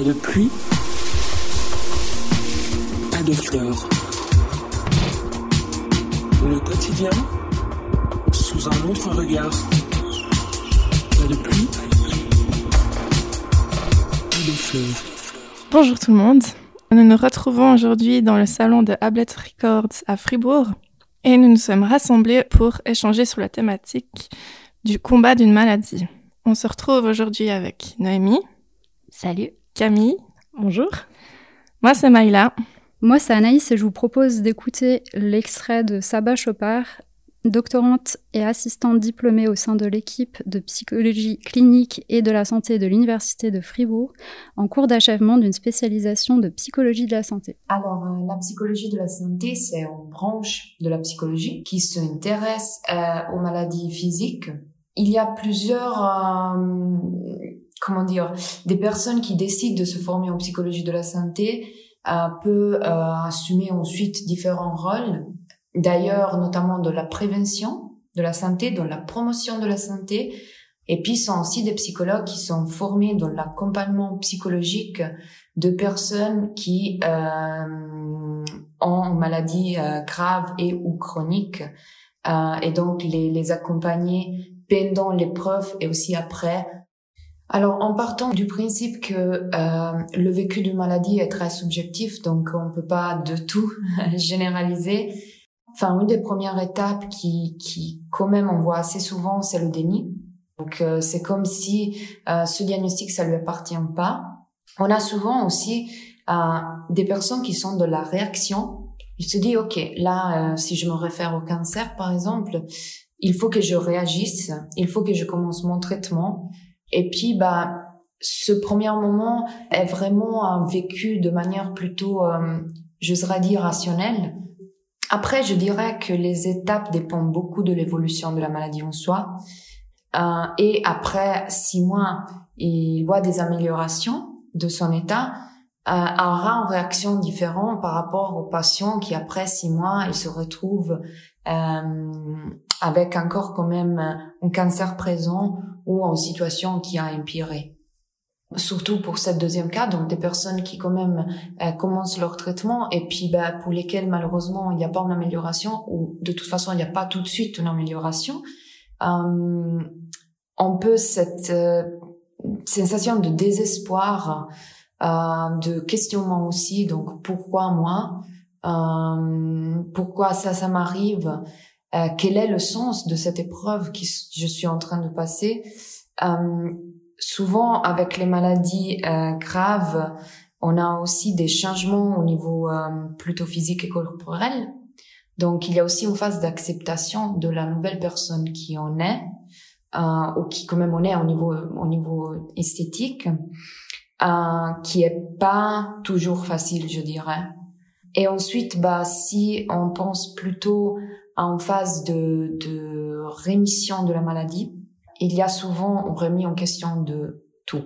Pas de pluie, pas de fleurs. Le quotidien sous un autre regard. Pas de pluie, pas de fleurs. Bonjour tout le monde. Nous nous retrouvons aujourd'hui dans le salon de Hablet Records à Fribourg et nous nous sommes rassemblés pour échanger sur la thématique du combat d'une maladie. On se retrouve aujourd'hui avec Noémie. Salut. Camille. Bonjour. Moi, c'est Maïla. Moi, c'est Anaïs et je vous propose d'écouter l'extrait de Saba Chopard, doctorante et assistante diplômée au sein de l'équipe de psychologie clinique et de la santé de l'Université de Fribourg, en cours d'achèvement d'une spécialisation de psychologie de la santé. Alors, euh, la psychologie de la santé, c'est une branche de la psychologie qui s'intéresse euh, aux maladies physiques. Il y a plusieurs, euh, comment dire, des personnes qui décident de se former en psychologie de la santé euh, peut euh, assumer ensuite différents rôles. D'ailleurs, notamment de la prévention de la santé, dans la promotion de la santé. Et puis, sont aussi des psychologues qui sont formés dans l'accompagnement psychologique de personnes qui euh, ont maladies euh, graves et ou chroniques. Euh, et donc, les, les accompagner pendant l'épreuve et aussi après alors, en partant du principe que euh, le vécu d'une maladie est très subjectif, donc on peut pas de tout généraliser. Enfin, une des premières étapes qui, qui quand même, on voit assez souvent, c'est le déni. Donc, euh, c'est comme si euh, ce diagnostic, ça lui appartient pas. On a souvent aussi euh, des personnes qui sont de la réaction. Il se dit, ok, là, euh, si je me réfère au cancer, par exemple, il faut que je réagisse, il faut que je commence mon traitement. Et puis, bah, ce premier moment est vraiment vécu de manière plutôt, euh, je dire, rationnelle. Après, je dirais que les étapes dépendent beaucoup de l'évolution de la maladie en soi. Euh, et après six mois, il voit des améliorations de son état, euh, aura une réaction différente par rapport au patient qui, après six mois, il se retrouve euh, avec encore quand même un cancer présent ou en situation qui a empiré. Surtout pour cette deuxième cas, donc des personnes qui quand même euh, commencent leur traitement et puis bah, pour lesquelles malheureusement il n'y a pas une amélioration ou de toute façon il n'y a pas tout de suite une amélioration, euh, on peut cette euh, sensation de désespoir, euh, de questionnement aussi, donc pourquoi moi, euh, pourquoi ça ça m'arrive, euh, quel est le sens de cette épreuve que je suis en train de passer? Euh, souvent, avec les maladies euh, graves, on a aussi des changements au niveau euh, plutôt physique et corporel. Donc, il y a aussi une phase d'acceptation de la nouvelle personne qui en est, euh, ou qui quand même on est au niveau, au niveau esthétique, euh, qui est pas toujours facile, je dirais. Et ensuite, bah, si on pense plutôt en phase de, de rémission de la maladie, il y a souvent, on remet en question de tout.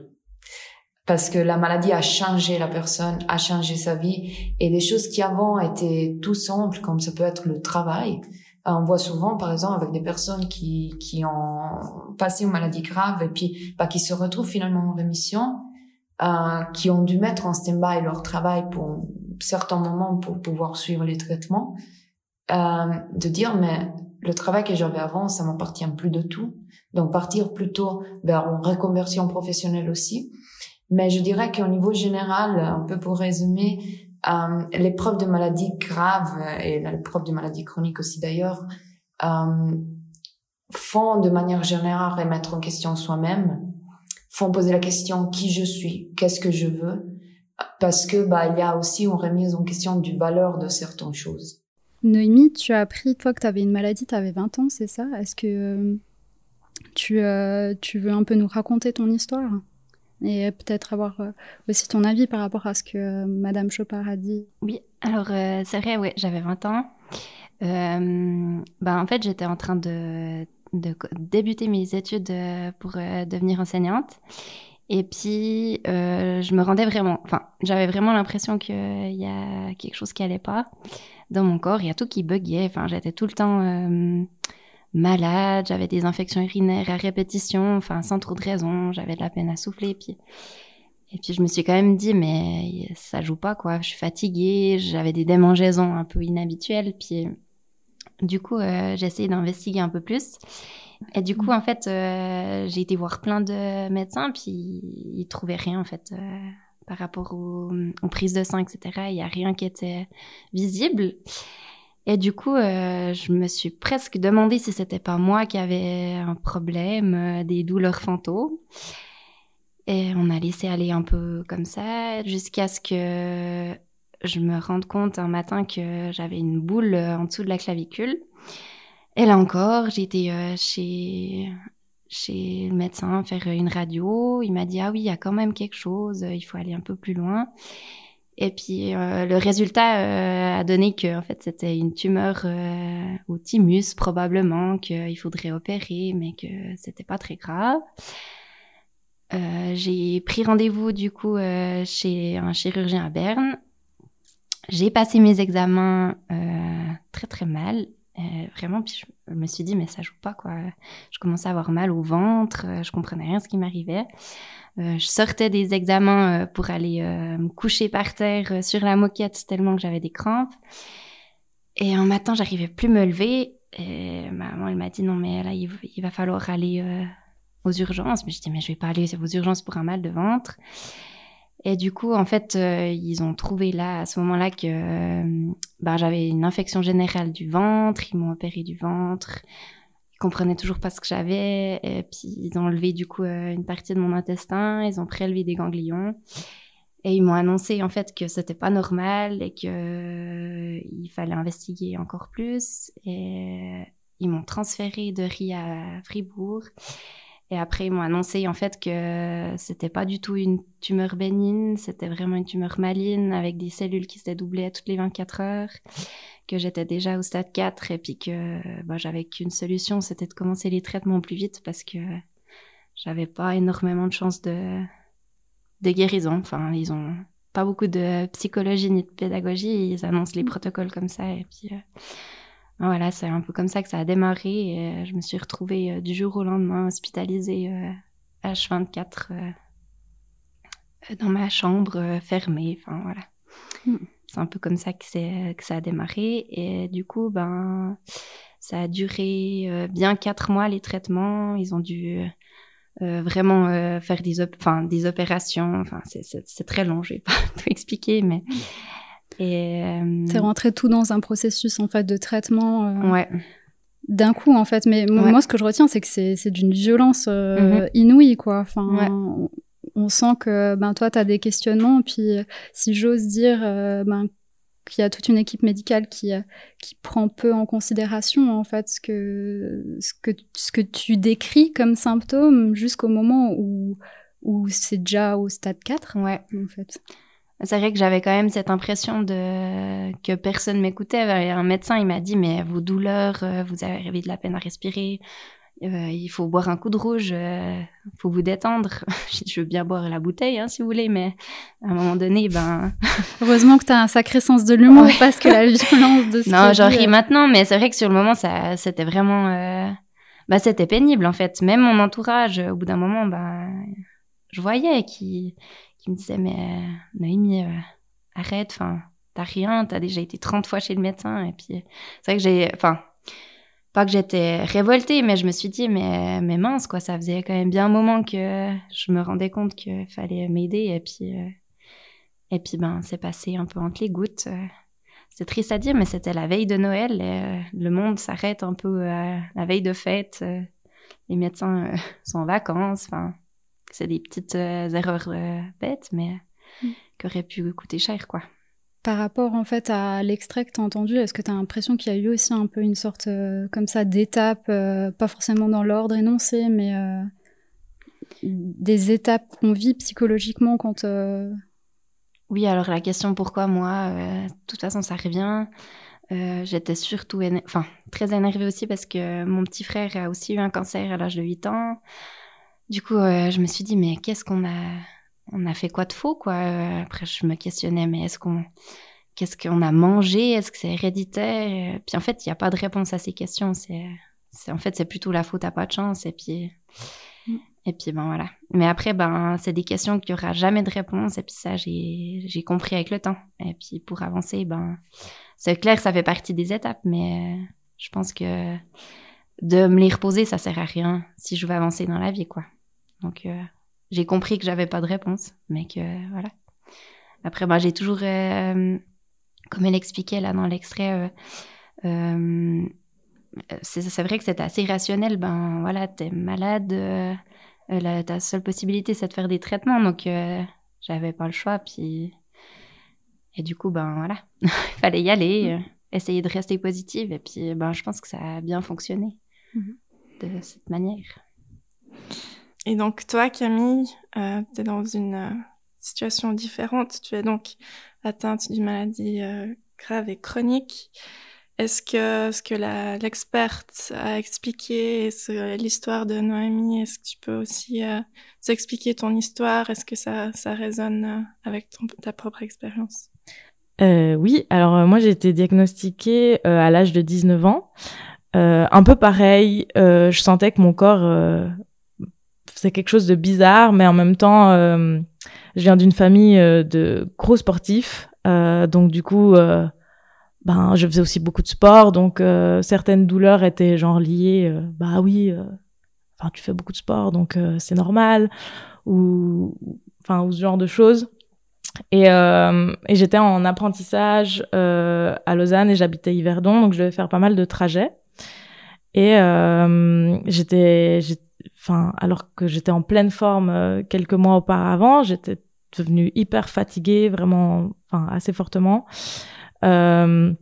Parce que la maladie a changé la personne, a changé sa vie, et des choses qui avant étaient tout simples, comme ça peut être le travail, euh, on voit souvent, par exemple, avec des personnes qui, qui ont passé une maladie grave et puis bah, qui se retrouvent finalement en rémission, euh, qui ont dû mettre en stand-by leur travail pour certains moments pour pouvoir suivre les traitements, de dire mais le travail que j'avais avant, ça m'appartient plus de tout. Donc partir plutôt vers une reconversion professionnelle aussi. Mais je dirais qu'au niveau général, un peu pour résumer, euh, l'épreuve de maladie grave et l'épreuve de maladie chronique aussi d'ailleurs euh, font de manière générale remettre en question soi-même, font poser la question qui je suis, qu'est-ce que je veux, parce que bah il y a aussi une remise en question du valeur de certaines choses. Noémie, tu as appris, toi, que tu avais une maladie, tu avais 20 ans, c'est ça? Est-ce que euh, tu, euh, tu veux un peu nous raconter ton histoire? Et peut-être avoir euh, aussi ton avis par rapport à ce que Madame Chopard a dit Oui, alors c'est vrai, j'avais 20 ans. Ben, en fait, j'étais en train de, débuter mes études pour devenir enseignante. Et puis, je me rendais vraiment, enfin, j'avais vraiment l'impression qu'il y a quelque chose qui allait pas dans mon corps. Il y a tout qui buguait. Enfin, j'étais tout le temps euh, malade. J'avais des infections urinaires à répétition, enfin, sans trop de raison. J'avais de la peine à souffler. Puis, Et puis je me suis quand même dit, mais ça joue pas, quoi. Je suis fatiguée, j'avais des démangeaisons un peu inhabituelles. Puis du coup, euh, j'ai essayé d'investiguer un peu plus. Et du coup, en fait, euh, j'ai été voir plein de médecins, puis ils trouvaient rien, en fait, par rapport aux, aux, prises de sang, etc. Il y a rien qui était visible. Et du coup, euh, je me suis presque demandé si c'était pas moi qui avait un problème, euh, des douleurs fantômes. Et on a laissé aller un peu comme ça, jusqu'à ce que je me rende compte un matin que j'avais une boule euh, en dessous de la clavicule. Et là encore, été euh, chez chez le médecin faire une radio. Il m'a dit ah oui, il y a quand même quelque chose, il faut aller un peu plus loin. Et puis euh, le résultat euh, a donné que en fait c'était une tumeur euh, au thymus probablement qu'il faudrait opérer, mais que c'était pas très grave. j'ai pris rendez-vous du coup chez un chirurgien à Berne. J'ai passé mes examens très très mal. Vraiment, puis je me suis dit mais ça joue pas quoi. Je commençais à avoir mal au ventre, je comprenais rien ce qui m'arrivait. Euh, je sortais des examens euh, pour aller euh, me coucher par terre sur la moquette tellement que j'avais des crampes. Et un matin, j'arrivais plus me lever. Et ma maman, elle m'a dit non, mais là, il, il va falloir aller aux urgences. Mais je dis, mais je vais pas aller aux urgences pour un mal de ventre. Et du coup, en fait, ils ont trouvé là, à ce moment-là, que ben, j'avais une infection générale du ventre. Ils m'ont opéré du ventre comprenaient toujours pas ce que j'avais. Et puis, ils ont enlevé du coup euh, une partie de mon intestin, ils ont prélevé des ganglions. Et ils m'ont annoncé en fait que c'était pas normal et que euh, il fallait investiguer encore plus. Et ils m'ont transféré de Rie à Fribourg. Et après, ils m'ont annoncé en fait que c'était pas du tout une tumeur bénigne, c'était vraiment une tumeur maligne avec des cellules qui se dédoublaient toutes les 24 heures que j'étais déjà au stade 4 et puis que bah, j'avais qu'une solution, c'était de commencer les traitements plus vite parce que j'avais pas énormément de chances de, de guérison. Enfin, ils ont pas beaucoup de psychologie ni de pédagogie, ils annoncent les mm. protocoles comme ça et puis euh, voilà, c'est un peu comme ça que ça a démarré et euh, je me suis retrouvée euh, du jour au lendemain hospitalisée H24 dans ma chambre fermée, enfin voilà. C'est un peu comme ça que, c'est, que ça a démarré. Et du coup, ben, ça a duré euh, bien quatre mois les traitements. Ils ont dû euh, vraiment euh, faire des, opérations. Enfin, c'est, c'est, très long, je vais pas tout expliquer, mais. Et, c'est rentré tout dans un processus en fait de traitement. ouais. D'un coup, en fait, mais moi, ce que je retiens, c'est que c'est, d'une violence mm-hmm. inouïe, quoi. Enfin, on sent que ben toi tu as des questionnements puis si j'ose dire euh, ben qu'il y a toute une équipe médicale qui qui prend peu en considération en fait ce que ce que ce que tu décris comme symptômes jusqu'au moment où où c'est déjà au stade 4 ouais en fait c'est vrai que j'avais quand même cette impression de que personne m'écoutait. Un médecin, il m'a dit mais vos douleurs, euh, vous avez de la peine à respirer, euh, il faut boire un coup de rouge, il euh, faut vous détendre. je veux bien boire la bouteille, hein, si vous voulez, mais à un moment donné, ben... Heureusement que tu as un sacré sens de l'humour, parce que la violence de ce Non, j'en ris euh, maintenant, mais c'est vrai que sur le moment, ça, c'était vraiment... Bah, c'était pénible, en fait. Même mon entourage, au bout d'un moment, ben, je voyais qui, qui me disait, mais Noémie, arrête, enfin, t'as rien, t'as déjà été 30 fois chez le médecin, et puis c'est vrai que j'ai... Enfin, pas que j'étais révoltée, mais je me suis dit, mais, mais mince, quoi, ça faisait quand même bien un moment que je me rendais compte qu'il fallait m'aider. Et puis, euh, et puis, ben, c'est passé un peu entre les gouttes. C'est triste à dire, mais c'était la veille de Noël. Euh, le monde s'arrête un peu la veille de fête. Euh, les médecins sont en vacances. Enfin, c'est des petites erreurs bêtes, mais mm. qui auraient pu coûter cher, quoi. Par rapport en fait à l'extrait que tu as entendu, est-ce que tu as l'impression qu'il y a eu aussi un peu une sorte euh, comme ça d'étapes, euh, pas forcément dans l'ordre énoncé, mais euh, des étapes qu'on vit psychologiquement quand... Oui, alors la question pourquoi moi, de toute façon ça revient. J'étais surtout enfin, très énervée aussi parce que mon petit frère a aussi eu un cancer à l'âge de 8 ans. Du coup, je me suis dit, mais qu'est-ce qu'on a on a fait quoi de faux, quoi? Après, je me questionnais, mais est-ce qu'on, qu'est-ce qu'on a mangé? Est-ce que c'est héréditaire? Puis en fait, il n'y a pas de réponse à ces questions. C'est, en fait, c'est plutôt la faute à pas de chance. Et puis, Et puis, ben voilà. Mais après, ben, c'est des questions qui aura jamais de réponse. Et puis ça, j'ai compris avec le temps. Et puis pour avancer, ben, c'est clair, ça fait partie des étapes, mais euh, je pense que de me les reposer, ça sert à rien si je veux avancer dans la vie, quoi. Donc, euh, j'ai compris que j'avais pas de réponse, mais que voilà. Après, ben, j'ai toujours, euh, comme elle expliquait là dans l'extrait, c'est vrai que c'est assez rationnel. Ben voilà, t'es malade euh, ta seule possibilité, c'est de faire des traitements. Donc, euh, j'avais pas le choix. Puis, et du coup, ben voilà, il fallait y aller, euh, essayer de rester positive. Et puis, ben, je pense que ça a bien fonctionné. De cette manière. Et donc, toi, Camille, tu es dans une situation différente. Tu es donc atteinte d'une maladie grave et chronique. Est-ce que ce que l'experte a expliqué, l'histoire de Noémie, est-ce que tu peux aussi euh, expliquer ton histoire? Est-ce que ça, ça résonne euh, avec ta propre expérience? Euh, Oui, alors euh, moi j'ai été diagnostiquée à l'âge de 19 ans. Un peu pareil, je sentais que mon corps c'est quelque chose de bizarre, mais en même temps, je viens d'une famille de gros sportifs, donc du coup ben je faisais aussi beaucoup de sport donc euh, certaines douleurs étaient genre liées euh, bah oui euh, enfin tu fais beaucoup de sport donc c'est normal ou enfin ou ce genre de choses. Et, et j'étais en apprentissage à Lausanne et j'habitais Yverdon donc je devais faire pas mal de trajets et j'étais enfin alors que j'étais en pleine forme quelques mois auparavant j'étais devenue hyper fatiguée vraiment enfin assez fortement euh,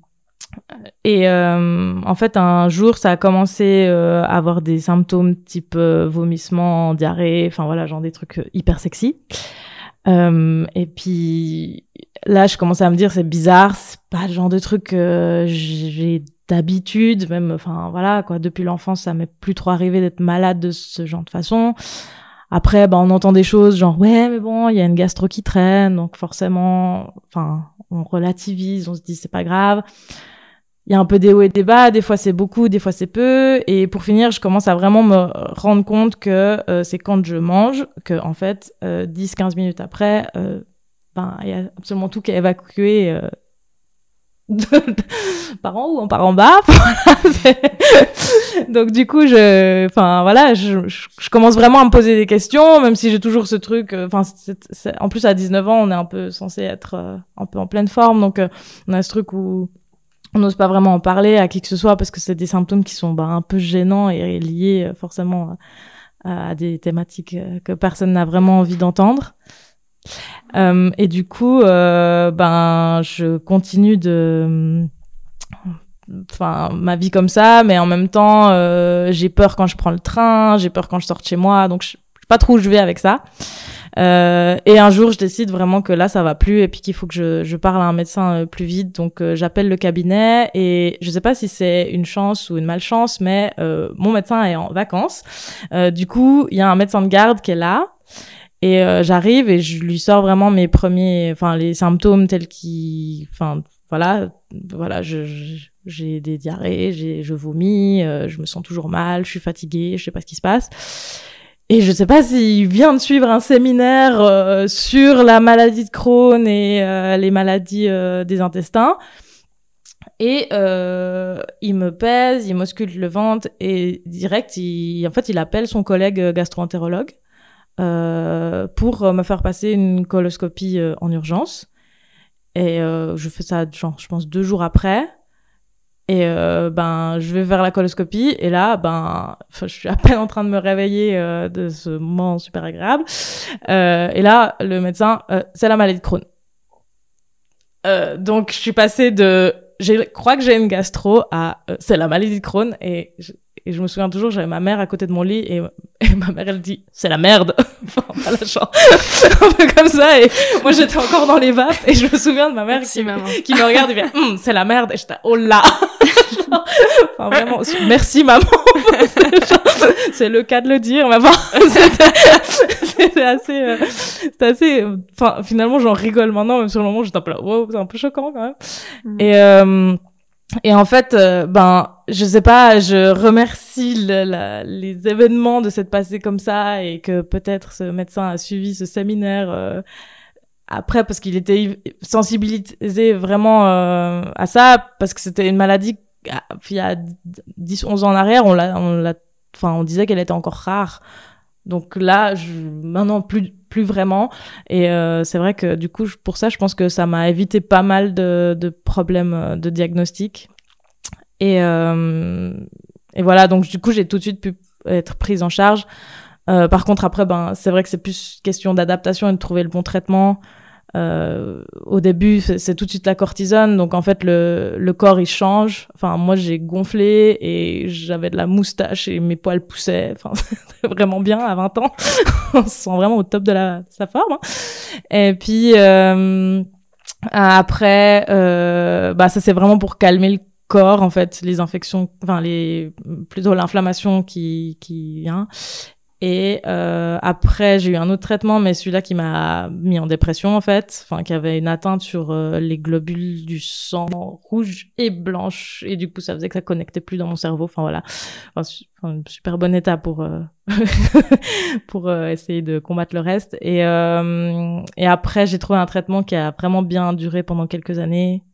et euh, en fait, un jour, ça a commencé euh, à avoir des symptômes type vomissement, diarrhée, enfin voilà, genre des trucs hyper sexy. et puis là, je commençais à me dire, c'est bizarre, c'est pas le genre de truc que j'ai d'habitude, même, enfin voilà, quoi. Depuis l'enfance, ça m'est plus trop arrivé d'être malade de ce genre de façon. Après, bah, on entend des choses genre ouais, mais bon, il y a une gastro qui traîne, donc forcément, enfin, on relativise, on se dit c'est pas grave. Il y a un peu des hauts et des bas, des fois c'est beaucoup, des fois c'est peu. Et pour finir, je commence à vraiment me rendre compte que euh, c'est quand je mange que en fait, euh, 10-15 minutes après, euh, ben il y a absolument tout qui est évacué euh, par en haut, on part en bas. Donc du coup, je, enfin voilà, je, je, commence vraiment à me poser des questions, même si j'ai toujours ce truc. Euh, enfin, en plus à 19 ans, on est un peu censé être euh, un peu en pleine forme, donc euh, on a ce truc où on n'ose pas vraiment en parler à qui que ce soit parce que c'est des symptômes qui sont bah, un peu gênants et liés forcément à, à des thématiques que personne n'a vraiment envie d'entendre. Euh, et du coup, euh, ben, je continue de, enfin, ma vie comme ça, mais en même temps, euh, j'ai peur quand je prends le train, j'ai peur quand je sors de chez moi, donc je sais pas trop où je vais avec ça. Et un jour, je décide vraiment que là, ça va plus et puis qu'il faut que je, je, parle à un médecin plus vite. Donc, j'appelle le cabinet et je sais pas si c'est une chance ou une malchance, mais mon médecin est en vacances. du coup, il y a un médecin de garde qui est là et euh, j'arrive et je lui sors vraiment mes premiers, enfin les symptômes tels qu'ils, enfin voilà, voilà, je, j'ai des diarrhées, j'ai, je vomis, euh, je me sens toujours mal, je suis fatiguée, je sais pas ce qui se passe. Et je sais pas s'il vient de suivre un séminaire euh, sur la maladie de Crohn et les maladies des intestins. Et il me pèse, il m'ausculte le ventre et direct, il, en fait, il appelle son collègue gastro-entérologue euh, pour euh, me faire passer une coloscopie euh, en urgence. Et je fais ça, genre, je pense deux jours après. Et ben, je vais vers la coloscopie et là, ben, je suis à peine en train de me réveiller de ce moment super agréable. et là, le médecin, c'est la maladie de Crohn. donc, je suis passée de, je crois que j'ai une gastro à, c'est la maladie de Crohn et je me souviens toujours, j'avais ma mère à côté de mon lit et, ma mère, elle dit, c'est la merde. enfin, voilà, genre, un peu comme ça. Et moi, j'étais encore dans les vapes et je me souviens de ma mère qui, qui, me regarde et fait, hum, c'est la merde. Et j'étais, oh là. enfin, vraiment, merci maman. c'est le cas de le dire, mais bon, c'était assez, euh, c'était assez, enfin, finalement, j'en rigole maintenant, même sur le moment, j'étais un peu là, wow, c'est un peu choquant quand même. Mm. Et, euh, et en fait, euh, ben, je sais pas, je remercie les événements de s'être passés comme ça et que peut-être ce médecin a suivi ce séminaire euh, après parce qu'il était sensibilisé vraiment euh, à ça parce que c'était une maladie ah, il y a 10 11 ans en arrière, on l'a on l'a enfin on disait qu'elle était encore rare. Donc là, maintenant plus plus vraiment. Et euh, c'est vrai que du coup, pour ça, je pense que ça m'a évité pas mal de, problèmes de diagnostic. Et, euh, et voilà, donc du coup, j'ai tout de suite pu être prise en charge. Euh, par contre, après, ben, c'est vrai que c'est plus question d'adaptation et de trouver le bon traitement. Euh, au début, c'est tout de suite la cortisone, donc en fait le, le corps il change. Enfin, moi j'ai gonflé et j'avais de la moustache et mes poils poussaient. Enfin, c'était vraiment bien à 20 ans. On se sent vraiment au top de, la, sa forme. hein. Et puis après, bah ça c'est vraiment pour calmer le corps en fait, les infections, enfin les plutôt l'inflammation qui qui vient. Et euh, après, j'ai eu un autre traitement, mais celui-là qui m'a mis en dépression en fait, enfin qui avait une atteinte sur euh, les globules du sang rouge et blanche, et du coup ça faisait que ça connectait plus dans mon cerveau. Enfin voilà, enfin, super bon état pour euh, pour euh, essayer de combattre le reste. Et euh, et après, j'ai trouvé un traitement qui a vraiment bien duré pendant quelques années.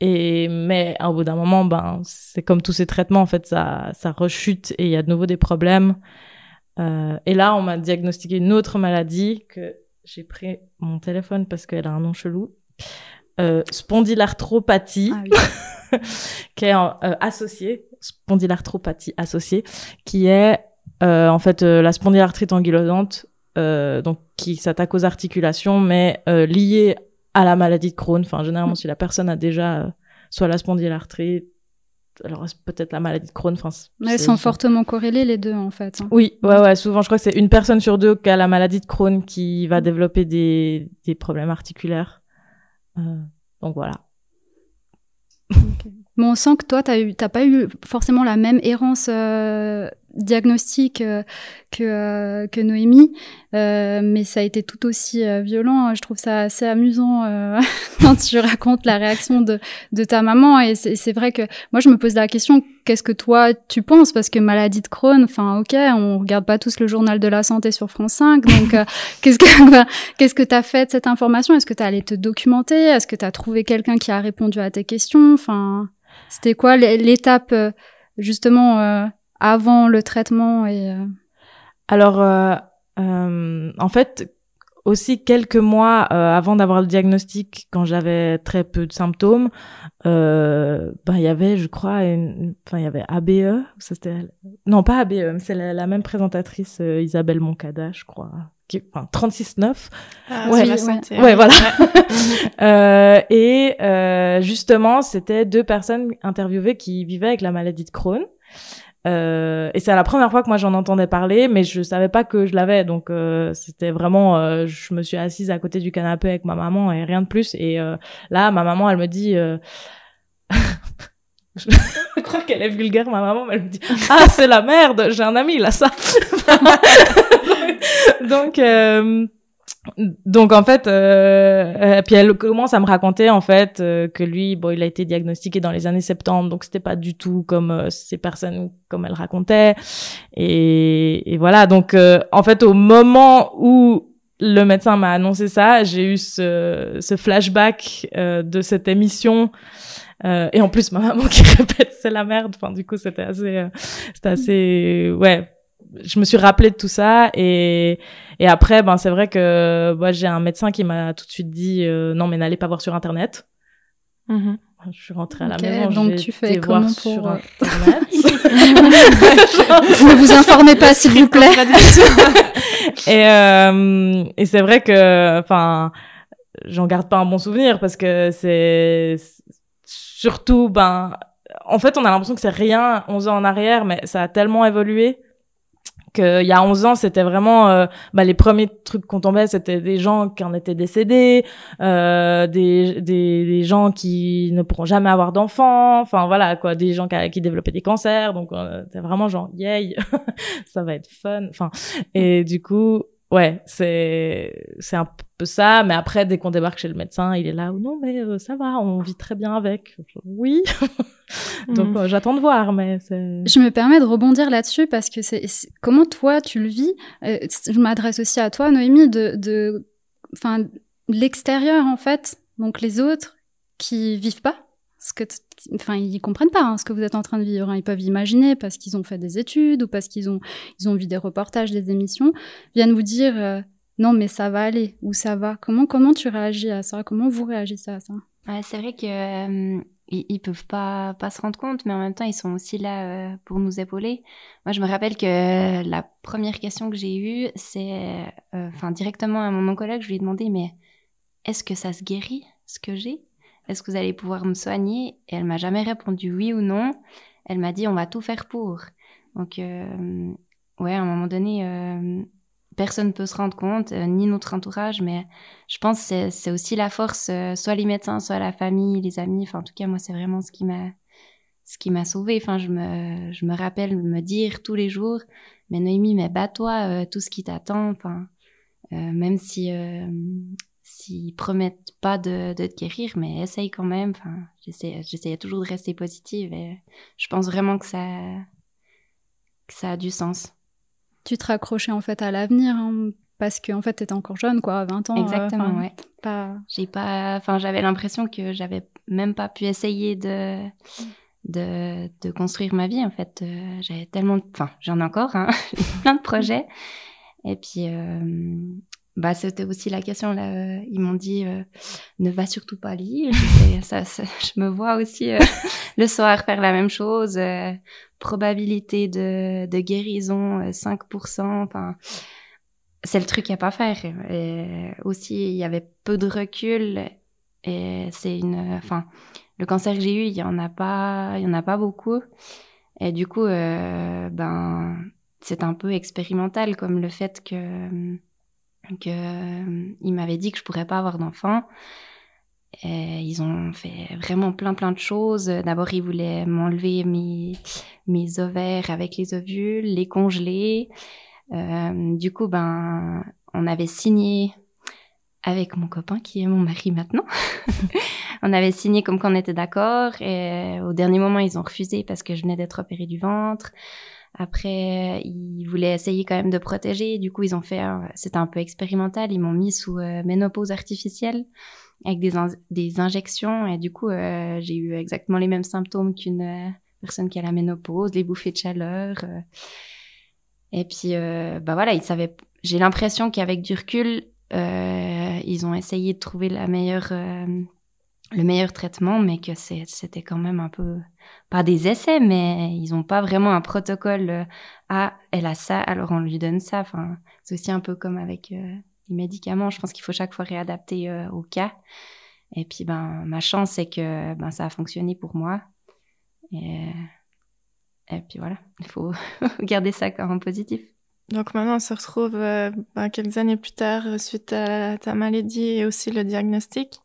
Et mais au bout d'un moment, ben c'est comme tous ces traitements en fait, ça ça rechute et il y a de nouveau des problèmes. Euh, et là, on m'a diagnostiqué une autre maladie que j'ai pris mon téléphone parce qu'elle a un nom chelou. Euh, spondylarthropathie, Ah oui. qui est euh, associée, spondylarthropathie associée, qui est euh, en fait euh, la spondylarthrite ankylosante, euh, donc qui s'attaque aux articulations, mais liée à la maladie de Crohn. Enfin, généralement, si la personne a déjà euh, soit la spondylarthrite, alors c'est peut-être la maladie de Crohn. Enfin, Elles sont fortement corrélées les deux en fait. hein. oui, ouais, ouais. Souvent, je crois que c'est une personne sur deux qui a la maladie de Crohn qui va développer des, des problèmes articulaires. Euh, donc voilà. Mais on sent que toi, tu n'as pas eu forcément la même errance euh, diagnostique euh, que, euh, que Noémie, euh, mais ça a été tout aussi euh, violent. Je trouve ça assez amusant euh, quand tu racontes la réaction de, de ta maman. Et c'est vrai que moi, je me pose la question, qu'est-ce que toi, tu penses? Parce que maladie de Crohn, enfin, ok, on regarde pas tous le journal de la santé sur France 5, donc qu'est-ce que qu'est-ce que tu as fait de cette information? Est-ce que tu es allé te documenter? Est-ce que tu as trouvé quelqu'un qui a répondu à tes questions? Enfin... C'était quoi l'é- l'étape euh, justement euh, avant le traitement et euh, Alors, en fait, aussi quelques mois avant d'avoir le diagnostic, quand j'avais très peu de symptômes, ben il y avait, je crois, enfin il y avait ABE, ça c'était, non pas ABE, c'est la, même présentatrice Isabelle Moncada, je crois, qui, enfin 36-9. Ah, Ouais, ouais. santé. Ouais, voilà. Euh, et euh, justement, c'était deux personnes interviewées qui vivaient avec la maladie de Crohn. Euh, et c'est la première fois que moi j'en entendais parler, mais je savais pas que je l'avais. Donc euh, c'était vraiment, euh, je me suis assise à côté du canapé avec ma maman et rien de plus. Et euh, là, ma maman, elle me dit. euh, je crois qu'elle est vulgaire, ma maman, mais elle me dit Ah, c'est la merde, j'ai un ami, il a ça. donc, euh, donc en fait, euh, puis elle commence à me raconter en fait euh, que lui, bon, il a été diagnostiqué dans les années 70, donc c'était pas du tout comme euh, ces personnes comme elle racontait. Et, et voilà, donc euh, en fait, au moment où le médecin m'a annoncé ça, j'ai eu ce, ce flashback euh, de cette émission. Euh, et en plus, ma maman qui répète, c'est la merde. Enfin, du coup, c'était assez, euh, c'était assez, ouais. Je me suis rappelé de tout ça et et après, ben c'est vrai que moi j'ai un médecin qui m'a tout de suite dit euh, non mais n'allez pas voir sur internet. Mhm. Je suis rentrée à la Ok, maison. donc tu fais voir comment sur pour, euh, internet. ne vous informez pas s'il vous plaît. et euh, et c'est vrai que enfin j'en garde pas un bon souvenir parce que c'est surtout ben en fait on a l'impression que c'est rien 11 ans en arrière mais ça a tellement évolué qu'il y a 11 ans c'était vraiment euh, bah, les premiers trucs qu'on tombait c'était des gens qui en étaient décédés euh, des, des des gens qui ne pourront jamais avoir d'enfants enfin voilà quoi des gens qui, qui développaient des cancers donc euh, c'est vraiment genre yay ça va être fun enfin et du coup ouais c'est c'est un peu ça. Mais après, dès qu'on débarque chez le médecin, il est là ou non, mais euh, ça va, on vit très bien avec. Oui. Donc Mhm. euh, j'attends de voir, mais. Je me permets de rebondir là-dessus parce que c'est comment toi tu le vis? Euh, je m'adresse aussi à toi, Noémie, de, de, enfin, l'extérieur en fait, donc les autres qui vivent pas ce que, enfin, ils comprennent pas hein, ce que vous êtes en train de vivre. hein. Ils peuvent imaginer parce qu'ils ont fait des études ou parce qu'ils ont, ils ont vu des reportages, des émissions, viennent vous dire euh, non mais ça va aller ou ça va. Comment comment tu réagis à ça? Comment vous réagissez à ça? C'est vrai que euh, ils peuvent pas pas se rendre compte, mais en même temps ils sont aussi là euh, pour nous épauler. Moi, je me rappelle que la première question que j'ai eue, c'est, euh, enfin directement à mon oncologue, je lui ai demandé, mais est-ce que ça se guérit ce que j'ai? Est-ce que vous allez pouvoir me soigner? Et elle m'a jamais répondu oui ou non. Elle m'a dit on va tout faire pour. Donc euh, ouais, à un moment donné. Personne ne peut se rendre compte, euh, ni notre entourage, mais je pense que c'est- aussi la force, euh, soit les médecins, soit la famille, les amis. Enfin, en tout cas, moi, c'est vraiment ce qui m'a ce qui m'a sauvée. Enfin, je me, je me rappelle me dire tous les jours, mais Noémie, mais bats-toi, euh, tout ce qui t'attend. Enfin, même si s'ils promettent pas de, te guérir, mais essaye quand même. Enfin, j'essayais toujours de rester positive et je pense vraiment que ça, que ça a du sens. Tu te raccrochais en fait à l'avenir hein, parce que en fait t'étais encore jeune quoi, à 20 ans. euh, Exactement, ouais. Pas... J'ai pas, enfin, j'avais l'impression que j'avais même pas pu essayer de, de, de construire ma vie, en fait. Euh, j'avais tellement, de- enfin, j'en ai encore, hein, plein de projets. Et puis, euh, bah, c'était aussi la question, là, euh, ils m'ont dit, euh, ne va surtout pas lire. J'étais- ça, je me vois aussi euh, le soir faire la même chose. euh, probabilité de, de guérison, euh, 5%, enfin, c'est le truc à pas faire. Et aussi, il y avait peu de recul. Et c'est une, enfin, le cancer que j'ai eu, il y en a pas, il y en a pas beaucoup. Et du coup, euh, ben, c'est un peu expérimental, comme le fait que, que, euh, il m'avait dit que je pourrais pas avoir d'enfant. Ils ont fait vraiment plein plein de choses. D'abord, ils voulaient m'enlever mes, mes ovaires avec les ovules, les congeler. Euh, du coup, ben, on avait signé avec mon copain qui est mon mari maintenant. on avait signé comme qu'on était d'accord et au dernier moment, ils ont refusé parce que je venais d'être opérée du ventre. Après, ils voulaient essayer quand même de protéger. Du coup, ils ont fait, c'était un peu expérimental. Ils m'ont mis sous euh, ménopause artificielle avec des, des injections et du coup, euh, j'ai eu exactement les mêmes symptômes qu'une euh, personne qui a la ménopause, les bouffées de chaleur. et puis, bah voilà, ils savaient. J'ai l'impression qu'avec du recul, ils ont essayé de trouver la meilleure, le meilleur traitement, mais que c'était quand même un peu pas des essais, mais ils ont pas vraiment un protocole. ah, elle a ça, alors on lui donne ça. Enfin, c'est aussi un peu comme avec euh, les médicaments. Je pense qu'il faut chaque fois réadapter euh, au cas. Et puis, ben, ma chance, c'est que ben, ça a fonctionné pour moi. Et, puis voilà, il faut garder ça même positif. Donc maintenant, on se retrouve ben, quelques années plus tard suite à ta maladie et aussi le diagnostic.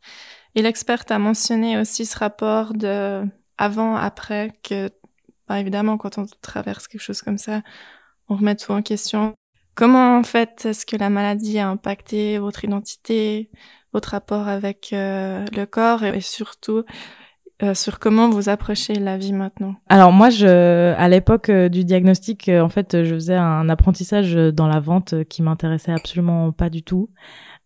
Et l'experte a mentionné aussi ce rapport de avant, après, que ben, évidemment, quand on traverse quelque chose comme ça, on remet tout en question. Comment en fait est-ce que la maladie a impacté votre identité, votre rapport avec euh, le corps et, surtout euh, sur comment vous approchez la vie maintenant? Alors moi, je, à l'époque euh, du diagnostic, en fait, je faisais un apprentissage dans la vente qui m'intéressait absolument pas du tout.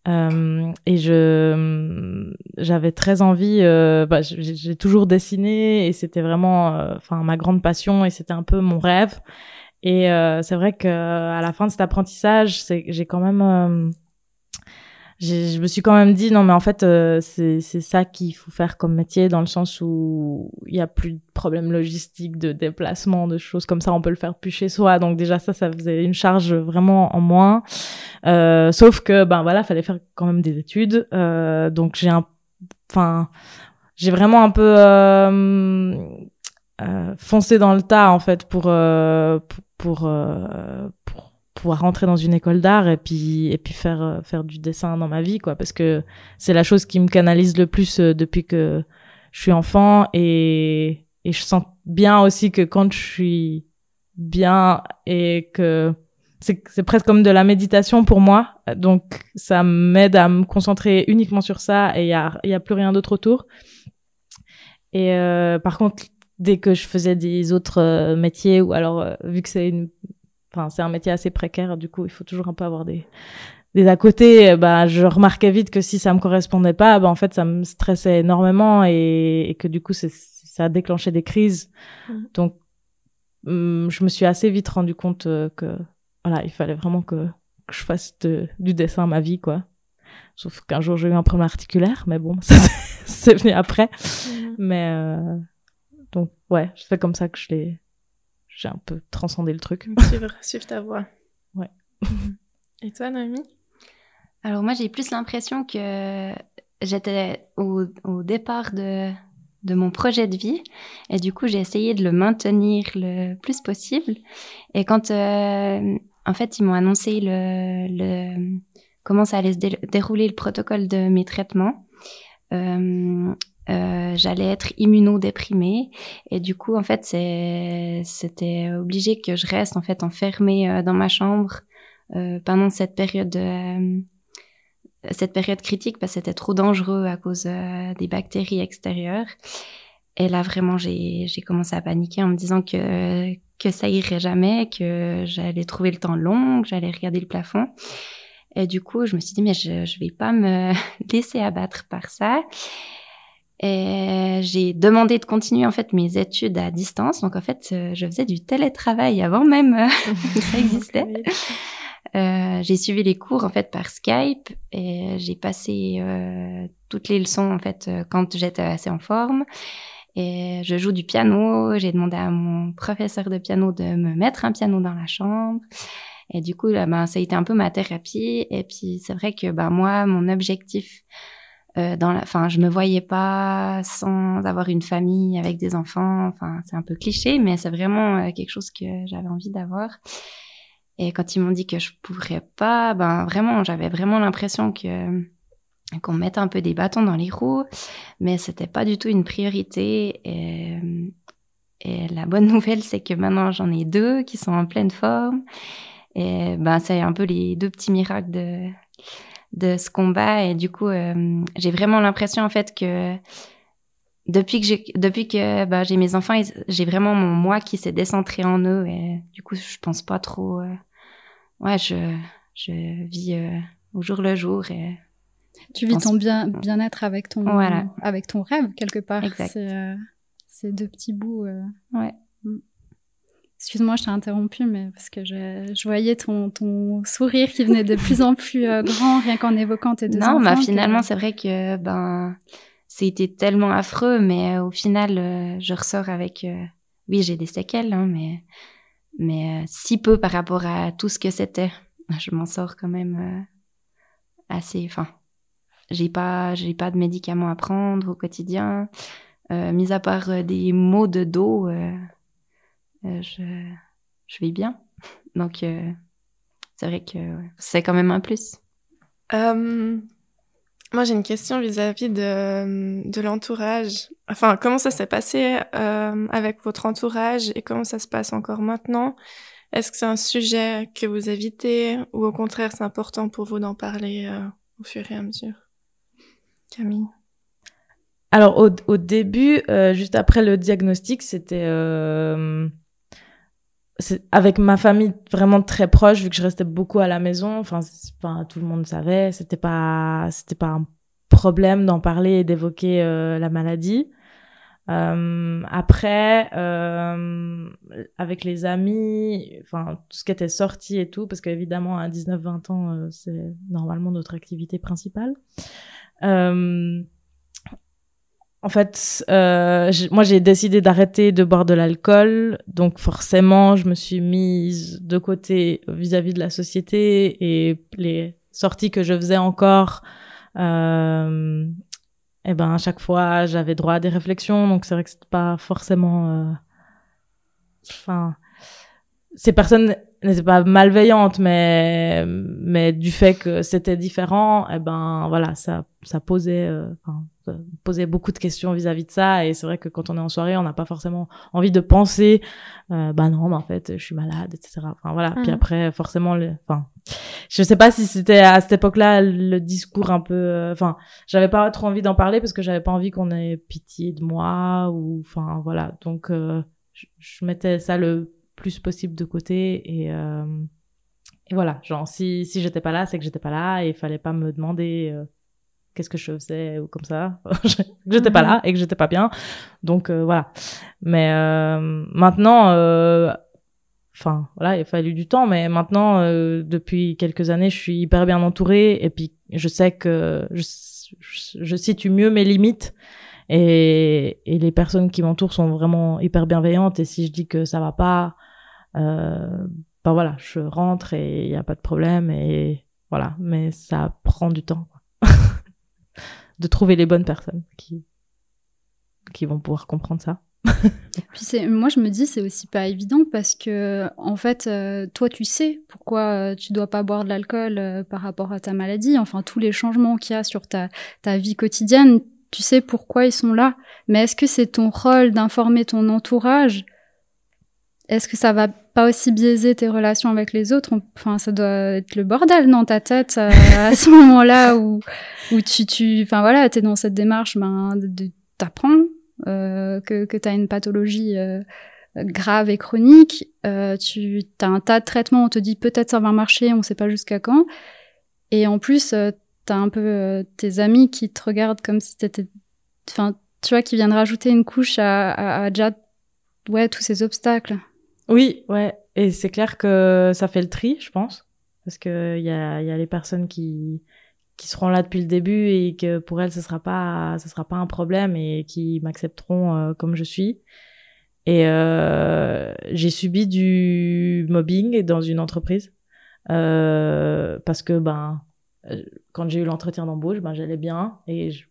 Euh, et je, j'avais très envie. euh, bah, j'ai toujours dessiné et c'était vraiment, euh, enfin, ma grande passion et c'était un peu mon rêve. Et c'est vrai que à la fin de cet apprentissage, j'ai quand même, je me suis quand même dit non mais en fait euh, c'est ça qu'il faut faire comme métier dans le sens où il y a plus de problèmes logistiques de déplacement de choses comme ça. On peut le faire plus chez soi. Donc déjà ça ça faisait une charge vraiment en moins. Euh, sauf que ben voilà fallait faire quand même des études. Euh, donc j'ai un enfin j'ai vraiment un peu euh, euh, foncé dans le tas en fait pour euh, pour pour, pour pouvoir rentrer dans une école d'art et puis et puis faire euh, faire du dessin dans ma vie quoi parce que c'est la chose qui me canalise le plus euh, depuis que je suis enfant et et je sens bien aussi que quand je suis bien et que c'est c'est presque comme de la méditation pour moi. Donc ça m'aide à me concentrer uniquement sur ça et il y a y a plus rien d'autre autour. Et euh, par contre, dès que je faisais des autres euh, métiers ou alors vu que c'est une enfin c'est un métier assez précaire, du coup, il faut toujours un peu avoir des des à côté, bah je remarquais vite que si ça me correspondait pas, bah en fait ça me stressait énormément et, et que du coup c'est ça a déclenché des crises. Mhm. Donc hum, je me suis assez vite rendu compte euh, que voilà, il fallait vraiment que, que je fasse de- du dessin ma vie quoi. Sauf qu'un jour j'ai eu un problème articulaire, mais bon, ça c'est- venu après. Mais euh, donc ouais, c'est comme ça que je l'ai j'ai un peu transcendé le truc. Suivre, suivre ta voix. Ouais. Et toi, Noémie Alors moi, j'ai plus l'impression que j'étais au, au départ de, de mon projet de vie et du coup, j'ai essayé de le maintenir le plus possible. Et quand, euh, en fait, ils m'ont annoncé le, le, comment ça allait se dé- dérouler le protocole de mes traitements, euh, euh, j'allais être immunodéprimée et du coup, en fait, c'était obligé que je reste en fait enfermée euh, dans ma chambre euh, pendant cette période de, cette période critique parce que c'était trop dangereux à cause des bactéries extérieures. Et là, vraiment, j'ai j'ai commencé à paniquer en me disant que, que ça irait jamais, que j'allais trouver le temps long, que j'allais regarder le plafond. Et du coup, je me suis dit, mais je je vais pas me laisser abattre par ça. Et j'ai demandé de continuer en fait mes études à distance. Donc en fait, euh, je faisais du télétravail avant même euh, que ça existait. Euh, j'ai suivi les cours en fait par Skype et j'ai passé euh, toutes les leçons en fait quand j'étais assez en forme. Et je joue du piano. J'ai demandé à mon professeur de piano de me mettre un piano dans la chambre. Et du coup, là, ben, ça a été un peu ma thérapie. Et puis, c'est vrai que ben, moi, mon objectif, euh, dans enfin, je me voyais pas sans avoir une famille avec des enfants. Enfin, c'est un peu cliché, mais c'est vraiment euh, quelque chose que j'avais envie d'avoir. Et quand ils m'ont dit que je pourrais pas, ben vraiment, j'avais vraiment l'impression que qu'on me mettait un peu des bâtons dans les roues, mais c'était pas du tout une priorité. Et, et la bonne nouvelle, c'est que maintenant j'en ai deux qui sont en pleine forme. Et ben c'est un peu les deux petits miracles de de ce combat. Et du coup, euh, j'ai vraiment l'impression en fait que depuis que j'ai depuis que bah, j'ai mes enfants, j'ai vraiment mon moi qui s'est décentré en eux. Et du coup, je pense pas trop. euh, ouais, je je vis euh, au jour le jour et Tu vis pense- ton bien, bien-être avec ton, Voilà. avec ton rêve, quelque part. C'est ces deux petits bouts. Ouais. Mm. Excuse-moi, je t'ai interrompu, mais parce que je, je voyais ton, ton sourire qui venait de plus en plus euh, grand, rien qu'en évoquant tes deux non, enfants. bah que- finalement, c'est vrai que ben c'était tellement affreux, mais euh, au final, euh, je ressors avec. oui, j'ai des séquelles, hein, mais mais si peu par rapport à tout ce que c'était. Je m'en sors quand même assez. Enfin, j'ai pas j'ai pas de médicaments à prendre au quotidien, mis à part des maux de dos. Euh, je je vais bien. Donc euh, c'est vrai que ouais, c'est quand même un plus. Euh, moi, j'ai une question vis-à-vis de, de l'entourage. Enfin, comment ça s'est passé euh, avec votre entourage et comment ça se passe encore maintenant? Est-ce que c'est un sujet que vous évitez ou au contraire, c'est important pour vous d'en parler euh, au fur et à mesure? Camille? Alors au, au début, euh, juste après le diagnostic, c'était euh, avec ma famille vraiment très proche, vu que je restais beaucoup à la maison. Enfin, pas- tout le monde savait, c'était pas c'était pas un problème d'en parler et d'évoquer euh, la maladie. Euh, après, euh, avec les amis, enfin tout ce qui était sorti et tout, parce qu'évidemment à 19-20 ans, euh, c'est normalement notre activité principale. Euh, en fait, euh, moi j'ai décidé d'arrêter de boire de l'alcool, donc forcément je me suis mise de côté vis-à-vis de la société et les sorties que je faisais encore. Euh, et ben à chaque fois j'avais droit à des réflexions, donc c'est vrai que c'était pas forcément. euh, Enfin, ces personnes n'étaient pas malveillantes, mais mais du fait que c'était différent, et ben voilà ça ça posait. euh, enfin, posait beaucoup de questions vis-à-vis de ça. Et c'est vrai que quand on est en soirée, on n'a pas forcément envie de penser, euh, bah non, mais en fait, je suis malade, etc. Enfin voilà. Puis Mhm. après, forcément, le, enfin, je sais pas si c'était à cette époque-là le discours un peu, euh, enfin, j'avais pas trop envie d'en parler parce que j'avais pas envie qu'on ait pitié de moi ou, enfin voilà. Donc, euh, je, je mettais ça le plus possible de côté et euh, et voilà, genre si si j'étais pas là, c'est que j'étais pas là et il fallait pas me demander euh, qu'est-ce que je faisais ou comme ça, que j'étais pas là et que j'étais pas bien. Donc euh, voilà. Mais euh, maintenant euh, enfin voilà, il a fallu du temps. Mais maintenant depuis quelques années, je suis hyper bien entourée. Et puis je sais que je, je, je situe mieux mes limites. Et, et les personnes qui m'entourent sont vraiment hyper bienveillantes. Et si je dis que ça va pas ben voilà, je rentre et il n'y a pas de problème. Et voilà, mais ça prend du temps. De trouver les bonnes personnes qui qui vont pouvoir comprendre ça. Moi, je me dis, c'est aussi pas évident parce que, en fait, euh, toi, tu sais pourquoi euh, tu dois pas boire de l'alcool euh, par rapport à ta maladie. Enfin, tous les changements qu'il y a sur ta, ta vie quotidienne, tu sais pourquoi ils sont là. Mais est-ce que c'est ton rôle d'informer ton entourage Est-ce que ça va pas aussi biaiser tes relations avec les autres? Enfin, ça doit être le bordel dans ta tête euh, à ce moment-là où, où tu, tu, enfin voilà, t'es dans cette démarche, ben, t'apprends euh, que, que tu as une pathologie euh, grave et chronique, euh, tu as un tas de traitements, on te dit peut-être ça va marcher, on sait pas jusqu'à quand. Et en plus, euh, tu as un peu euh, tes amis qui te regardent comme si t'étais... Enfin, tu vois, qui viennent rajouter une couche à, à, à déjà ouais, tous ces obstacles. Oui, ouais, et c'est clair que ça fait le tri, je pense, parce que il y a, y a les personnes qui qui seront là depuis le début et que pour elles ce sera pas sera pas un problème et qui m'accepteront euh, comme je suis. Et euh, j'ai subi du mobbing dans une entreprise euh, parce que ben quand j'ai eu l'entretien d'embauche, ben j'allais bien et je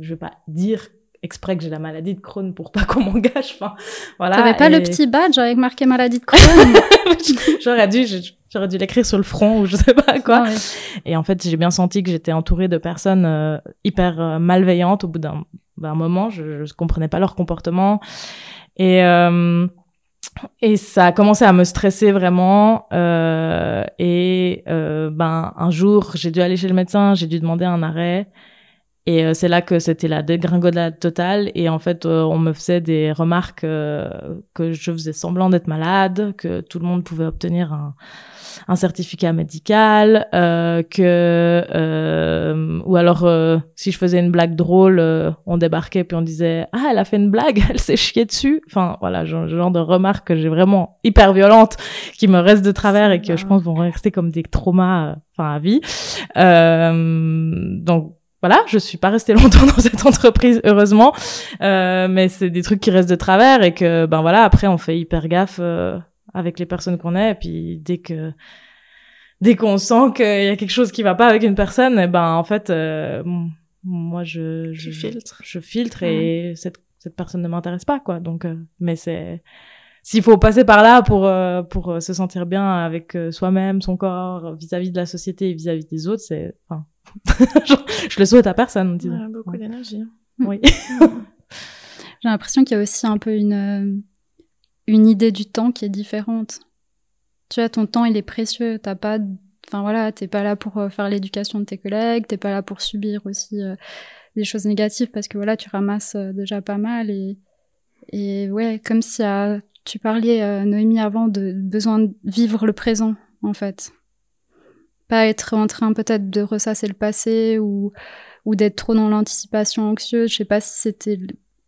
je vais pas dire exprès que j'ai la maladie de Crohn pour pas qu'on m'engage. Enfin, voilà. T'avais pas et- le petit badge avec marqué maladie de Crohn j'aurais dû, j'aurais dû l'écrire sur le front ou je sais pas quoi. Ouais. Et en fait, j'ai bien senti que j'étais entourée de personnes euh, hyper euh, malveillantes au bout d'un d'un moment. Je, je comprenais pas leur comportement. Et, euh, et ça a commencé à me stresser vraiment. Euh, et euh, ben, un jour, j'ai dû aller chez le médecin, j'ai dû demander un arrêt. Et euh, c'est là que c'était la dégringolade totale. Et en fait, euh, on me faisait des remarques euh, que je faisais semblant d'être malade, que tout le monde pouvait obtenir un, un certificat médical, euh, que euh, ou alors euh, si je faisais une blague drôle, on débarquait puis on disait ah elle a fait une blague, elle s'est chiée dessus. Enfin voilà, genre, genre de remarques que j'ai vraiment hyper violentes qui me restent de travers et que je pense vont rester comme des traumas, enfin à vie. Donc voilà, je suis pas restée longtemps dans cette entreprise, heureusement, euh, mais c'est des trucs qui restent de travers et que ben voilà, après on fait hyper gaffe euh, avec les personnes qu'on est, et puis dès que dès qu'on sent qu'il y a quelque chose qui va pas avec une personne, et ben en fait, euh, moi je je, Tu filtres. je filtre et cette cette personne ne m'intéresse pas quoi. Donc, euh, mais c'est s'il faut passer par là pour euh, pour euh, se sentir bien avec soi-même, son corps, vis-à-vis de la société et vis-à-vis des autres, c'est enfin, je le souhaite à personne. disons. Ouais, beaucoup Ouais. d'énergie. hein. Oui. J'ai l'impression qu'il y a aussi un peu une, euh, une idée du temps qui est différente. Tu vois, ton temps, il est précieux. T'as pas, enfin voilà, t'es pas là pour euh, faire l'éducation de tes collègues, t'es pas là pour subir aussi euh, des choses négatives parce que voilà, tu ramasses euh, déjà pas mal et, et ouais, comme si tu parlais, euh, Noémie, avant de besoin de vivre le présent, en fait. Pas être en train peut-être de ressasser le passé ou, ou d'être trop dans l'anticipation anxieuse. Je sais pas si c'était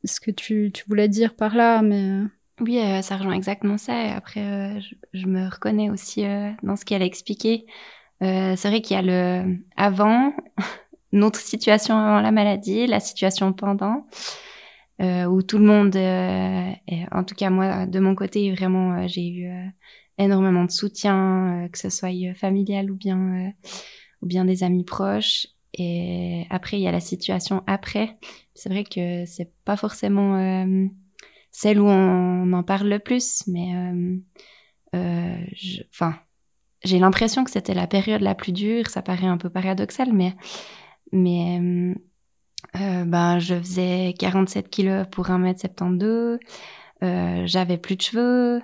ce que tu, tu voulais dire par là, mais euh, Oui, euh, ça rejoint exactement ça. Après, euh, je, je me reconnais aussi euh, dans ce qu'elle a expliqué. Euh, c'est vrai qu'il y a le avant, notre situation avant la maladie, la situation pendant, euh, où tout le monde, est- en tout cas moi, de mon côté, vraiment, j'ai eu énormément de soutien, euh, que ce soit euh, familial ou bien, euh, ou bien des amis proches. Et après, il y a la situation après. C'est vrai que c'est pas forcément celle où on en parle le plus, mais enfin, j'ai l'impression que c'était la période la plus dure. Ça paraît un peu paradoxal, mais mais ben, je faisais 47 kilos pour 1m72. Euh, j'avais plus de cheveux,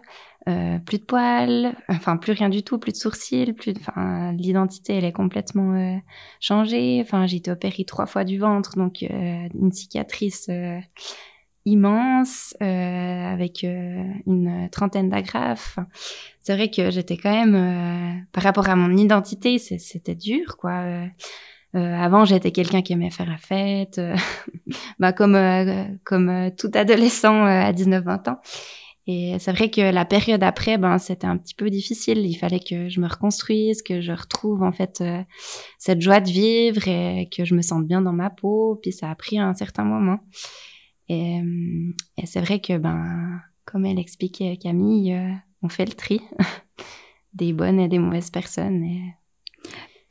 euh, plus de poils, enfin plus rien du tout, plus de sourcils, plus de, enfin l'identité elle est complètement euh, changée. Enfin j'ai été opérée trois fois du ventre, donc euh, une cicatrice euh, immense avec une trentaine d'agrafes. c'est vrai que j'étais quand même par rapport à mon identité, c'était dur quoi. Euh, avant, j'étais quelqu'un qui aimait faire la fête, euh, bah, comme euh, comme tout adolescent à 19-20 ans. Et c'est vrai que la période après, ben c'était un petit peu difficile. Il fallait que je me reconstruise, que je retrouve en fait cette joie de vivre et que je me sente bien dans ma peau. Puis ça a pris un certain moment. Et, et c'est vrai que ben comme elle expliquait Camille, on fait le tri des bonnes et des mauvaises personnes.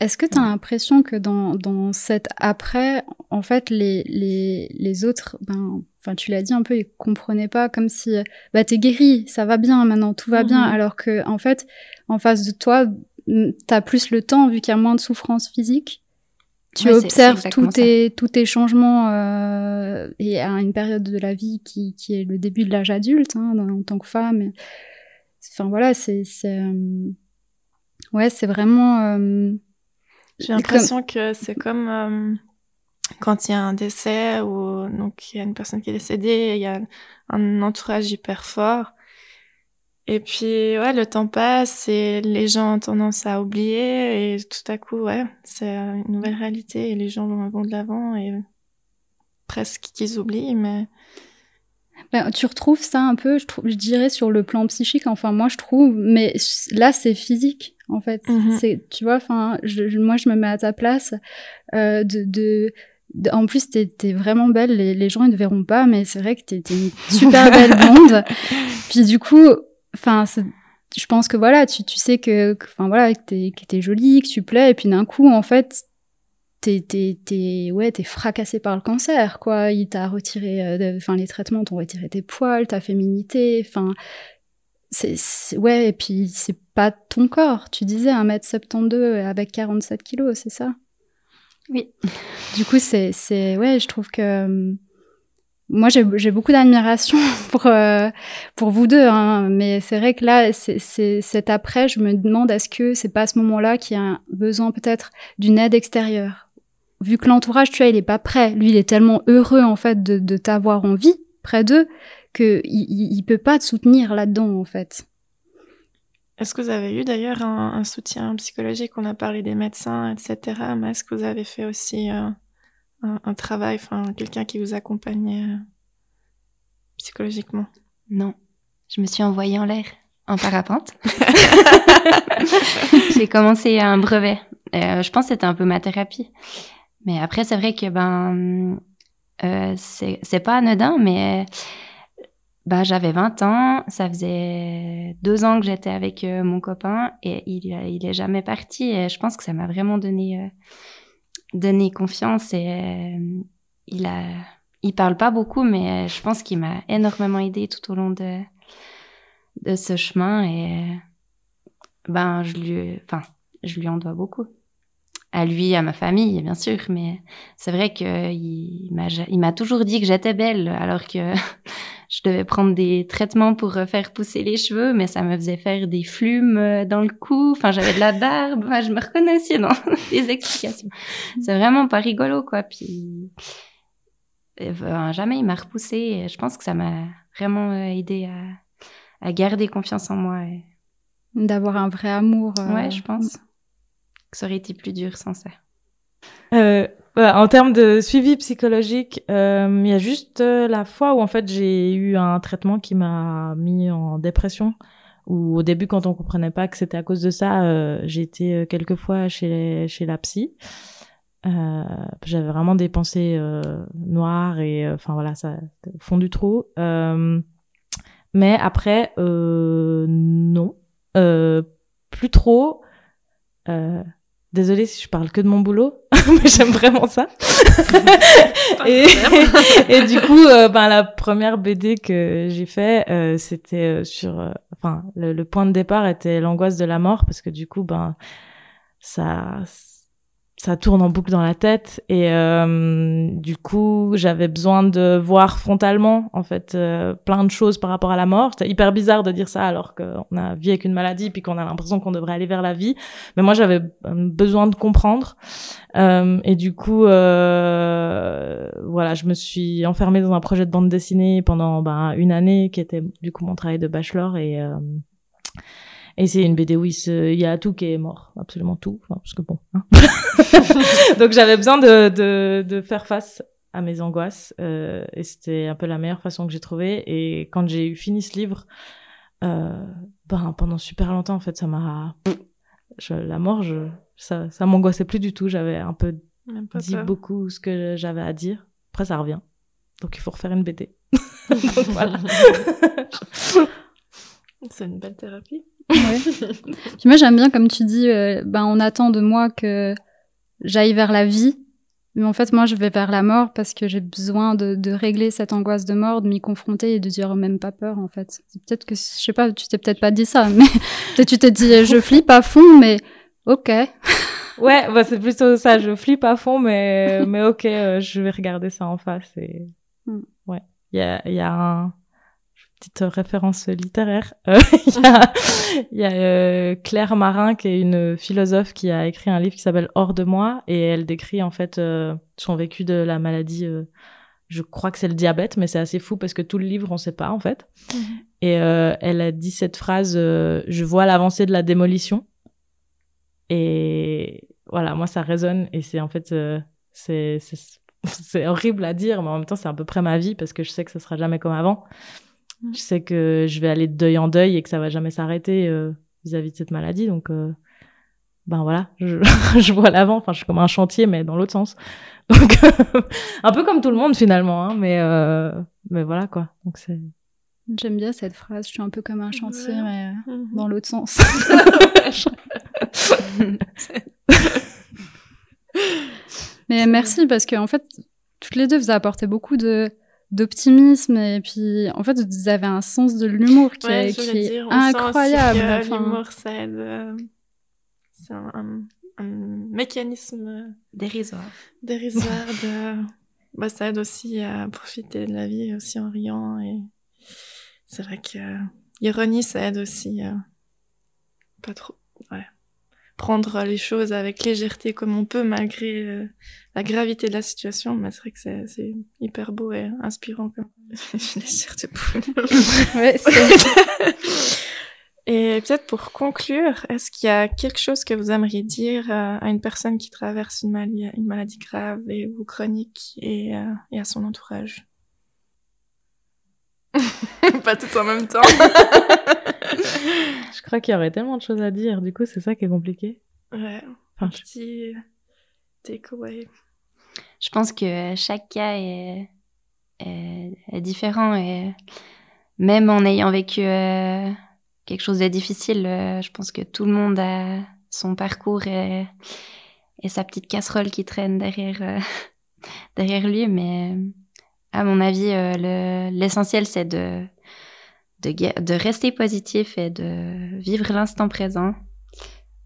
Est-ce que tu as l'impression que dans, dans cet après, en fait, les, les, les autres, ben, enfin, tu l'as dit un peu, ils comprenaient pas comme si, bah, t'es guéri, ça va bien maintenant, tout va bien, alors que, en fait, en face de toi, t'as plus le temps, vu qu'il y a moins de souffrance physique. Tu observes tous tes, tous tes changements euh, et à une période de la vie qui, qui est le début de l'âge adulte, hein, en tant que femme. Enfin, voilà, c'est, euh, ouais, c'est vraiment, euh, j'ai l'impression que c'est comme euh, quand il y a un décès ou donc il y a une personne qui est décédée, il y a un entourage hyper fort. Et puis ouais, le temps passe et les gens ont tendance à oublier et tout à coup ouais, c'est une nouvelle réalité et les gens vont, de l'avant et presque qu'ils oublient mais ben, tu retrouves ça un peu, je, je dirais, sur le plan psychique. Enfin, moi, je trouve, mais là, c'est physique en fait. Mhm. C'est, tu vois, enfin, moi, je me mets à ta place. Euh, de, de, en plus, t'es, es vraiment belle. Les, les, gens, ils ne verront pas, mais c'est vrai que t'es, es une super belle blonde. Puis du coup, enfin, je pense que voilà, tu, tu sais que, enfin voilà, que t'es, que t'es jolie, que tu plais, et puis d'un coup, en fait, t'es, ouais, t'es fracassé par le cancer, quoi. Il t'a retiré, euh, enfin, les traitements t'ont retiré tes poils, ta féminité, enfin, c'est, ouais, et puis c'est pas ton corps. Tu disais 1m72 avec 47 kilos, c'est ça? Oui. Du coup, c'est, ouais, je trouve que euh, moi j'ai, beaucoup d'admiration pour euh, pour vous deux, hein, mais c'est vrai que là, c'est, cet après, je me demande est-ce que c'est pas à ce moment-là qu'il y a besoin peut-être d'une aide extérieure, vu que l'entourage, tu vois, il est pas prêt. Lui, il est tellement heureux en fait de, de t'avoir en vie près d'eux que il, il peut pas te soutenir là-dedans en fait. Est-ce que vous avez eu d'ailleurs un, soutien psychologique? On a parlé des médecins, etc. Mais est-ce que vous avez fait aussi euh, un, travail, enfin quelqu'un qui vous accompagnait euh, psychologiquement? Non, je me suis envoyée en l'air, en parapente. J'ai commencé un brevet. Euh, je pense que c'était un peu ma thérapie. Mais après, c'est vrai que ben, c'est pas anodin, mais bah, j'avais 20 ans, ça faisait deux ans que j'étais avec euh, mon copain et il, il est jamais parti. Je pense que ça m'a vraiment donné, euh, donné confiance et euh, il a, il parle pas beaucoup, mais je pense qu'il m'a énormément aidé tout au long de, de ce chemin et ben, je lui, enfin, je lui en dois beaucoup. À lui, à ma famille, bien sûr, mais c'est vrai qu'il m'a, il m'a toujours dit que j'étais belle, alors que je devais prendre des traitements pour faire pousser les cheveux, mais ça me faisait faire des flumes euh, dans le cou. Enfin, j'avais de la barbe. Enfin, je me reconnaissais dans les explications. C'est vraiment pas rigolo, quoi. Puis, euh, jamais il m'a repoussé. Je pense que ça m'a vraiment euh, aidé à, à, garder confiance en moi. Et... D'avoir un vrai amour. Ouais, je pense que ça aurait été plus dur sans ça? Euh, en termes de suivi psychologique, euh, il y a juste euh, la fois où en fait j'ai eu un traitement qui m'a mis en dépression. Ou au début, quand on comprenait pas que c'était à cause de ça, été quelques fois chez chez la psy. J'avais vraiment des pensées noires et enfin voilà, ça au fond du trou. mais après, non, plus trop. Désolée si je parle que de mon boulot, mais j'aime vraiment ça. et, et, du coup, euh, ben la première BD que j'ai fait, euh, c'était euh, sur, euh, enfin, le, point de départ était l'angoisse de la mort parce que du coup, ben ça, ça tourne en boucle dans la tête et euh, du coup j'avais besoin de voir frontalement en fait euh, plein de choses par rapport à la mort. C'est hyper bizarre de dire ça alors qu'on a vie avec une maladie puis qu'on a l'impression qu'on devrait aller vers la vie. Mais moi j'avais besoin de comprendre. Euh, et du coup euh, voilà je me suis enfermée dans un projet de bande dessinée pendant ben, une année qui était du coup mon travail de bachelor et euh, et c'est une BD où il, y a tout qui est mort, absolument tout. Enfin, parce que bon. Hein. Donc j'avais besoin de, de, de, faire face à mes angoisses euh, et c'était un peu la meilleure façon que j'ai trouvé. Et quand j'ai eu fini ce livre, euh, ben, pendant super longtemps en fait, ça m'a, la mort, je, ça, ça m'angoissait plus du tout. J'avais un peu dit beaucoup ce que j'avais à dire. Après ça revient. Donc il faut refaire une BD. Donc voilà. c'est une belle thérapie. Puis moi, j'aime bien, comme tu dis, euh, ben, on attend de moi que j'aille vers la vie. Mais en fait, moi, je vais vers la mort parce que j'ai besoin de, de, régler cette angoisse de mort, de m'y confronter et de dire même pas peur, en fait. Peut-être que, je sais pas, tu t'es peut-être pas dit ça, mais peut-être tu t'es dit, je flippe à fond, mais ok. ouais, bah, c'est plutôt ça, je flippe à fond, mais, mais ok, euh, je vais regarder ça en face et, hmm. ouais. Il y a, y a un, petite référence littéraire. Euh, il y a, euh, Claire Marin, qui est une philosophe qui a écrit un livre qui s'appelle Hors de moi, et elle décrit en fait euh, son vécu de la maladie. je crois que c'est le diabète, mais c'est assez fou parce que tout le livre, on sait pas en fait. Mhm. Et elle a dit cette phrase Je vois l'avancée de la démolition. Et voilà, moi ça résonne, et c'est en fait c'est c'est horrible à dire, mais en même temps, c'est à peu près ma vie parce que je sais que ce sera jamais comme avant. Je sais que je vais aller de deuil en deuil et que ça va jamais s'arrêter euh, vis-à-vis de cette maladie. Donc, euh, ben voilà, je, je vois l'avant. Enfin, je suis comme un chantier, mais dans l'autre sens. Donc, un peu comme tout le monde finalement. Hein, mais, euh, mais voilà quoi. Donc c'est. J'aime bien cette phrase. Je suis un peu comme un chantier, mais mhm. dans l'autre sens. mais merci parce que en fait, toutes les deux, vous apportez beaucoup de d'optimisme et puis en fait vous avez un sens de l'humour qui, est, qui est incroyable. L'humour ça aide. Euh, c'est un, mécanisme dérisoire. Dérisoire de. bah, ça aide aussi à profiter de la vie aussi en riant et c'est vrai que l'ironie ça aide aussi. à pas trop. Ouais prendre les choses avec légèreté comme on peut malgré euh, la gravité de la situation. Mais c'est vrai que c'est hyper beau et inspirant. Comme... Je ouais, et peut-être pour conclure, est-ce qu'il y a quelque chose que vous aimeriez dire euh, à une personne qui traverse une, maladie, une maladie grave et ou chronique et, euh, et à son entourage? Pas tout en même temps. Je crois qu'il y aurait tellement de choses à dire. Du coup, c'est ça qui est compliqué. Ouais. Enfin, un petit takeaway. Je pense que chaque cas est, est, différent et même en ayant vécu euh, quelque chose de difficile, euh, je pense que tout le monde a son parcours et, et sa petite casserole qui traîne derrière, euh, derrière lui. Mais à mon avis, l'essentiel, c'est de de, rester positif et de vivre l'instant présent.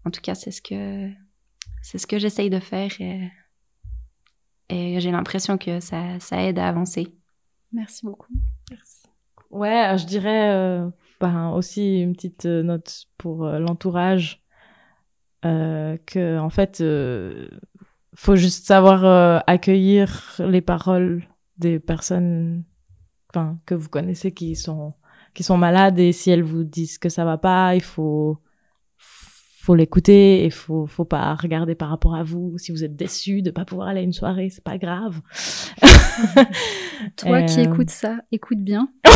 En tout cas, c'est ce que c'est ce que j'essaye de faire et, et j'ai l'impression que ça, ça aide à avancer. Merci beaucoup. Merci. Ouais, je dirais euh, ben, aussi une petite note pour euh, l'entourage euh, que en fait faut juste savoir accueillir les paroles des personnes enfin que vous connaissez qui sont qui sont malades et si elles vous disent que ça va pas, il faut faut l'écouter et faut faut pas regarder par rapport à vous. Si vous êtes déçu de pas pouvoir aller à une soirée, c'est pas grave. Toi qui euh, écoutes ça, écoute bien.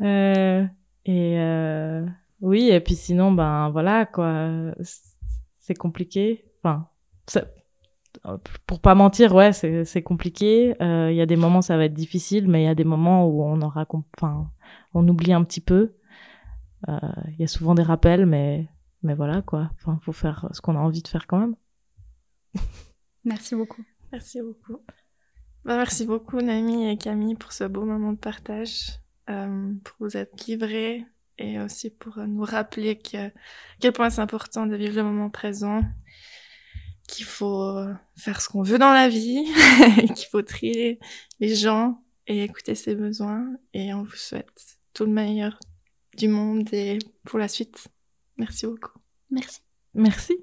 euh, et euh, oui, et puis sinon, ben voilà quoi, c'est compliqué. Enfin, pour pas mentir, ouais, c'est compliqué. Euh, il y a des moments ça va être difficile, mais il y a des moments où on aura, enfin, on oublie un petit peu. Euh, il y a souvent des rappels, mais mais voilà quoi. Enfin, faut faire ce qu'on a envie de faire quand même. Merci beaucoup. Merci beaucoup. Bah, merci beaucoup Nami et Camille pour ce beau moment de partage, euh, pour vous être livrés et aussi pour nous rappeler que, quel point c'est important de vivre le moment présent, qu'il faut faire ce qu'on veut dans la vie, qu'il faut trier les gens et écouter ses besoins. Et on vous souhaite tout le meilleur du monde et pour la suite. Merci beaucoup. Merci. Merci.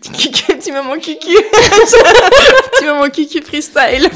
petit moment cucu. petit moment cucu freestyle.